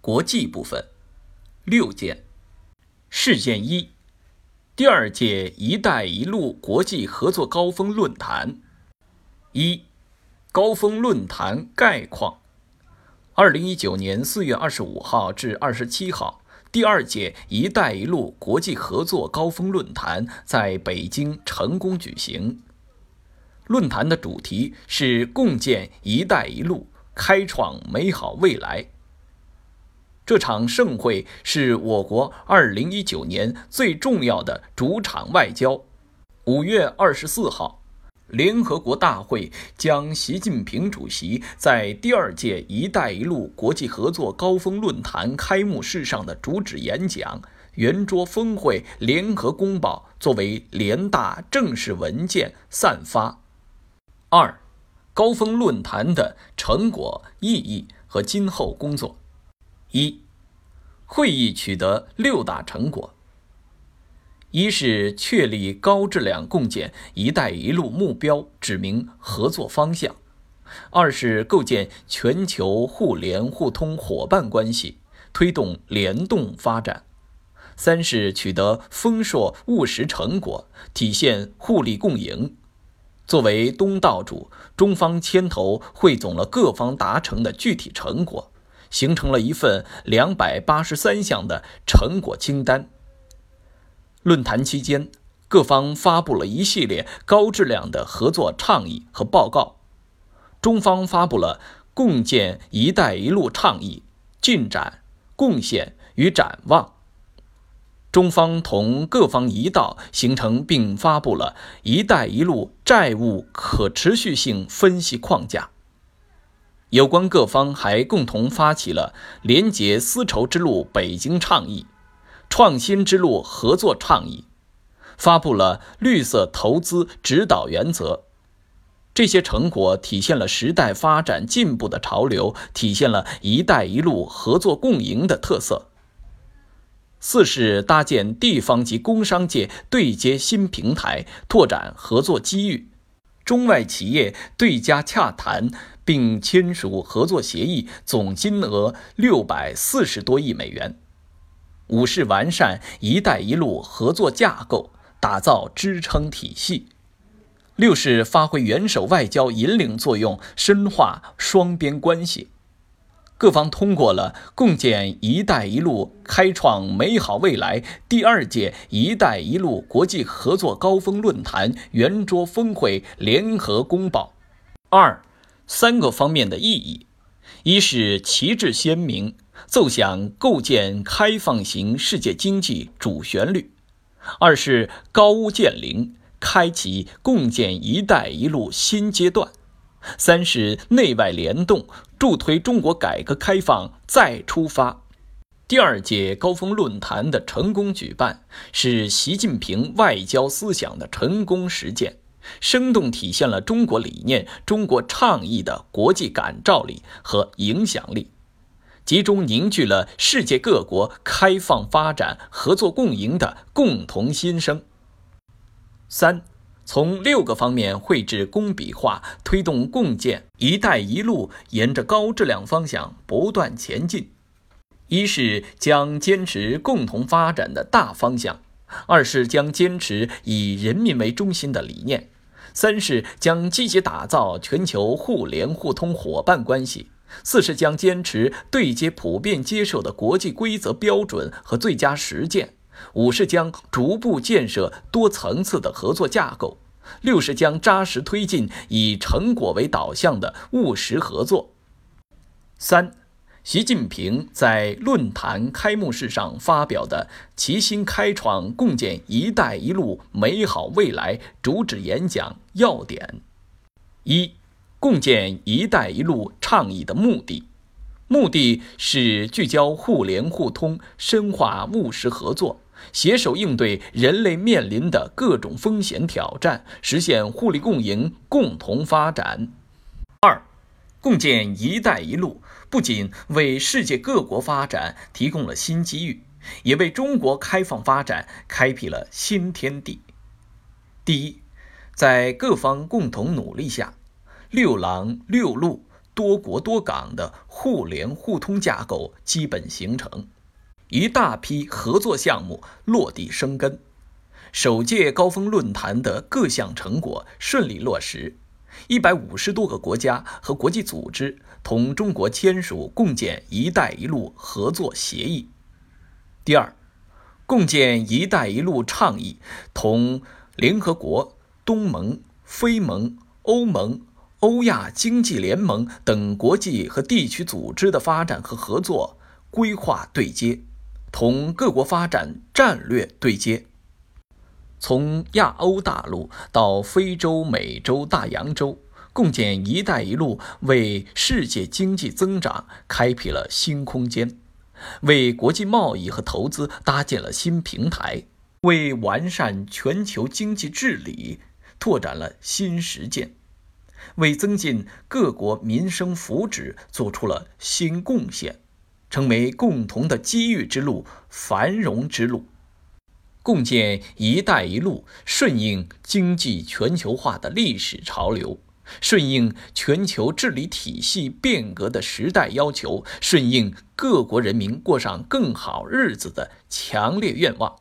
国际部分六件。事件一：第二届“一带一路”国际合作高峰论坛。一、高峰论坛概况。二零一九年四月二十五号至二十七号，第二届“一带一路”国际合作高峰论坛在北京成功举行。论坛的主题是共建“一带一路”，开创美好未来。这场盛会是我国2019年最重要的主场外交。五月二十四号，联合国大会将习近平主席在第二届“一带一路”国际合作高峰论坛开幕式上的主旨演讲《圆桌峰会联合公报》作为联大正式文件散发。二、高峰论坛的成果、意义和今后工作。一、会议取得六大成果：一是确立高质量共建“一带一路”目标，指明合作方向；二是构建全球互联互通伙伴关系，推动联动发展；三是取得丰硕务实成果，体现互利共赢。作为东道主，中方牵头汇总了各方达成的具体成果。形成了一份两百八十三项的成果清单。论坛期间，各方发布了一系列高质量的合作倡议和报告。中方发布了《共建“一带一路”倡议进展、贡献与展望》。中方同各方一道形成并发布了“一带一路”债务可持续性分析框架。有关各方还共同发起了“廉洁丝绸之路北京倡议”、“创新之路合作倡议”，发布了“绿色投资指导原则”。这些成果体现了时代发展进步的潮流，体现了一带一路合作共赢的特色。四是搭建地方及工商界对接新平台，拓展合作机遇，中外企业对家洽谈。并签署合作协议，总金额六百四十多亿美元。五是完善“一带一路”合作架构，打造支撑体系。六是发挥元首外交引领作用，深化双边关系。各方通过了共建“一带一路”开创美好未来第二届“一带一路”国际合作高峰论坛圆桌峰会联合公报。二。三个方面的意义：一是旗帜鲜明，奏响构建开放型世界经济主旋律；二是高屋建瓴，开启共建“一带一路”新阶段；三是内外联动，助推中国改革开放再出发。第二届高峰论坛的成功举办，是习近平外交思想的成功实践。生动体现了中国理念、中国倡议的国际感召力和影响力，集中凝聚了世界各国开放发展、合作共赢的共同心声。三，从六个方面绘制工笔画，推动共建“一带一路”沿着高质量方向不断前进。一是将坚持共同发展的大方向。二是将坚持以人民为中心的理念，三是将积极打造全球互联互通伙伴关系，四是将坚持对接普遍接受的国际规则标准和最佳实践，五是将逐步建设多层次的合作架构，六是将扎实推进以成果为导向的务实合作。三。习近平在论坛开幕式上发表的“齐心开创共建‘一带一路’美好未来”主旨演讲要点：一、共建“一带一路”倡议的目的，目的是聚焦互联互通，深化务实合作，携手应对人类面临的各种风险挑战，实现互利共赢、共同发展。二、共建“一带一路”。不仅为世界各国发展提供了新机遇，也为中国开放发展开辟了新天地。第一，在各方共同努力下，六廊六路、多国多港的互联互通架构基本形成，一大批合作项目落地生根，首届高峰论坛的各项成果顺利落实，一百五十多个国家和国际组织同中国签署共建“一带一路”合作协议。第二，共建“一带一路”倡议同联合国、东盟、非盟、欧盟。欧亚经济联盟等国际和地区组织的发展和合作规划对接，同各国发展战略对接。从亚欧大陆到非洲、美洲、大洋洲，共建“一带一路”为世界经济增长开辟了新空间，为国际贸易和投资搭建了新平台，为完善全球经济治理拓展了新实践。为增进各国民生福祉做出了新贡献，成为共同的机遇之路、繁荣之路。共建“一带一路”，顺应经济全球化的历史潮流，顺应全球治理体系变革的时代要求，顺应各国人民过上更好日子的强烈愿望。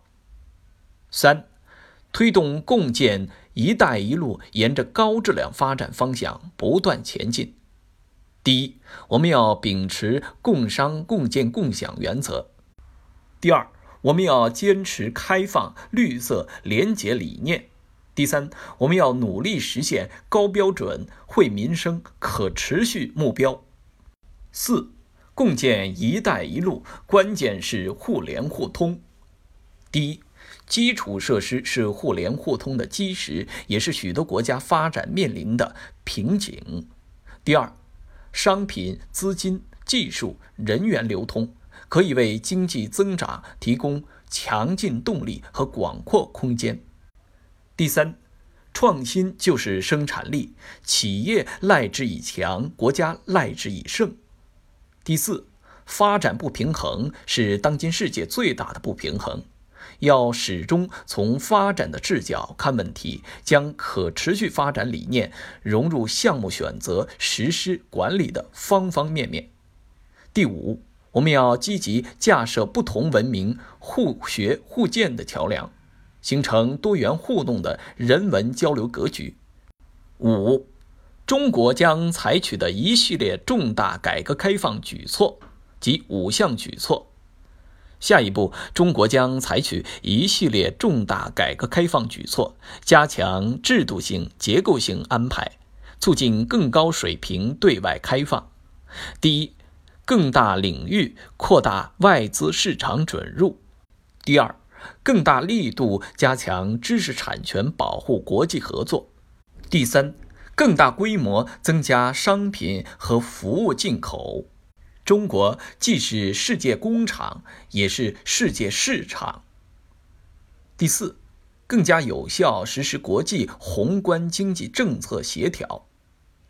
三，推动共建。“一带一路”沿着高质量发展方向不断前进。第一，我们要秉持共商共建共享原则；第二，我们要坚持开放、绿色、廉洁理念；第三，我们要努力实现高标准、惠民生、可持续目标。四，共建“一带一路”关键是互联互通。第一。基础设施是互联互通的基石，也是许多国家发展面临的瓶颈。第二，商品、资金、技术、人员流通可以为经济增长提供强劲动力和广阔空间。第三，创新就是生产力，企业赖之以强，国家赖之以盛。第四，发展不平衡是当今世界最大的不平衡。要始终从发展的视角看问题，将可持续发展理念融入项目选择、实施、管理的方方面面。第五，我们要积极架设不同文明互学互鉴的桥梁，形成多元互动的人文交流格局。五，中国将采取的一系列重大改革开放举措及五项举措。下一步，中国将采取一系列重大改革开放举措，加强制度性、结构性安排，促进更高水平对外开放。第一，更大领域扩大外资市场准入；第二，更大力度加强知识产权保护国际合作；第三，更大规模增加商品和服务进口。中国既是世界工厂，也是世界市场。第四，更加有效实施国际宏观经济政策协调。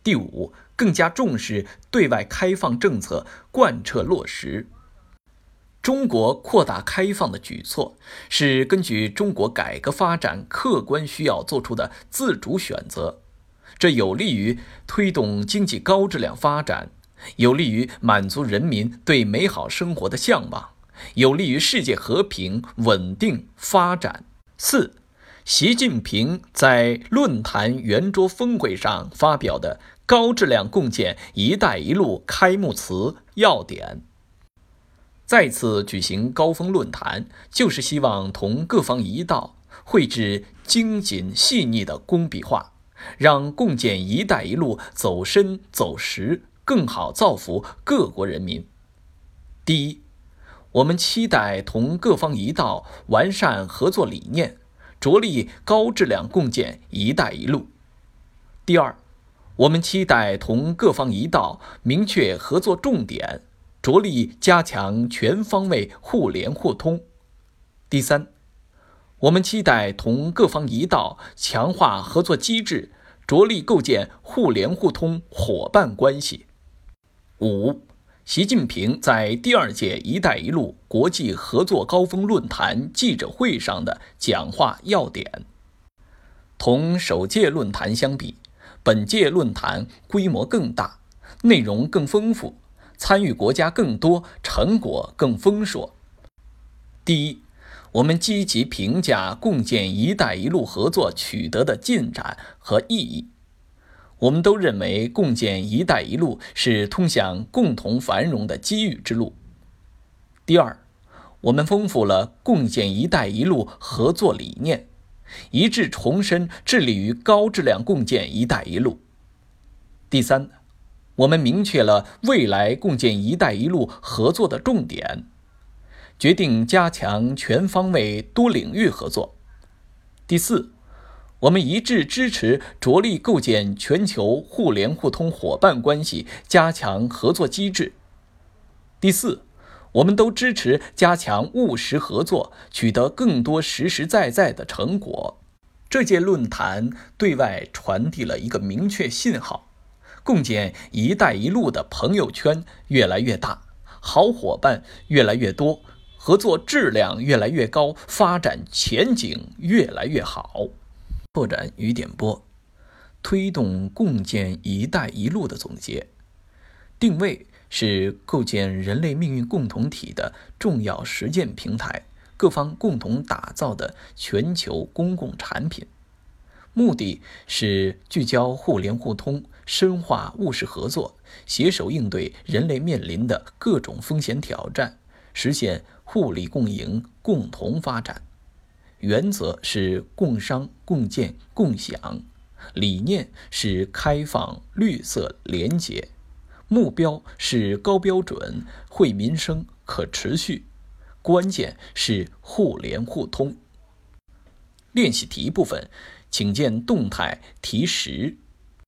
第五，更加重视对外开放政策贯彻落实。中国扩大开放的举措是根据中国改革发展客观需要做出的自主选择，这有利于推动经济高质量发展。有利于满足人民对美好生活的向往，有利于世界和平稳定发展。四，习近平在论坛圆桌峰会上发表的高质量共建“一带一路”开幕词要点。再次举行高峰论坛，就是希望同各方一道绘制精简细腻的工笔画，让共建“一带一路”走深走实。更好造福各国人民。第一，我们期待同各方一道完善合作理念，着力高质量共建“一带一路”。第二，我们期待同各方一道明确合作重点，着力加强全方位互联互通。第三，我们期待同各方一道强化合作机制，着力构建互联互通伙伴关系。五，习近平在第二届“一带一路”国际合作高峰论坛记者会上的讲话要点。同首届论坛相比，本届论坛规模更大，内容更丰富，参与国家更多，成果更丰硕。第一，我们积极评价共建“一带一路”合作取得的进展和意义。我们都认为，共建“一带一路”是通向共同繁荣的机遇之路。第二，我们丰富了共建“一带一路”合作理念，一致重申致力于高质量共建“一带一路”。第三，我们明确了未来共建“一带一路”合作的重点，决定加强全方位多领域合作。第四，我们一致支持着力构建全球互联互通伙伴关系，加强合作机制。第四。我们都支持加强务实合作，取得更多实实在在的成果。这届论坛对外传递了一个明确信号：共建“一带一路”的朋友圈越来越大，好伙伴越来越多，合作质量越来越高，发展前景越来越好。拓展与点拨，推动共建“一带一路”的总结定位。是构建人类命运共同体的重要实践平台，各方共同打造的全球公共产品。目的是聚焦互联互通，深化务实合作，携手应对人类面临的各种风险挑战，实现互利共赢、共同发展。原则是共商、共建、共享，理念是开放、绿色、廉洁。目标是高标准、惠民生、可持续，关键是互联互通。练习题部分，请见动态题十。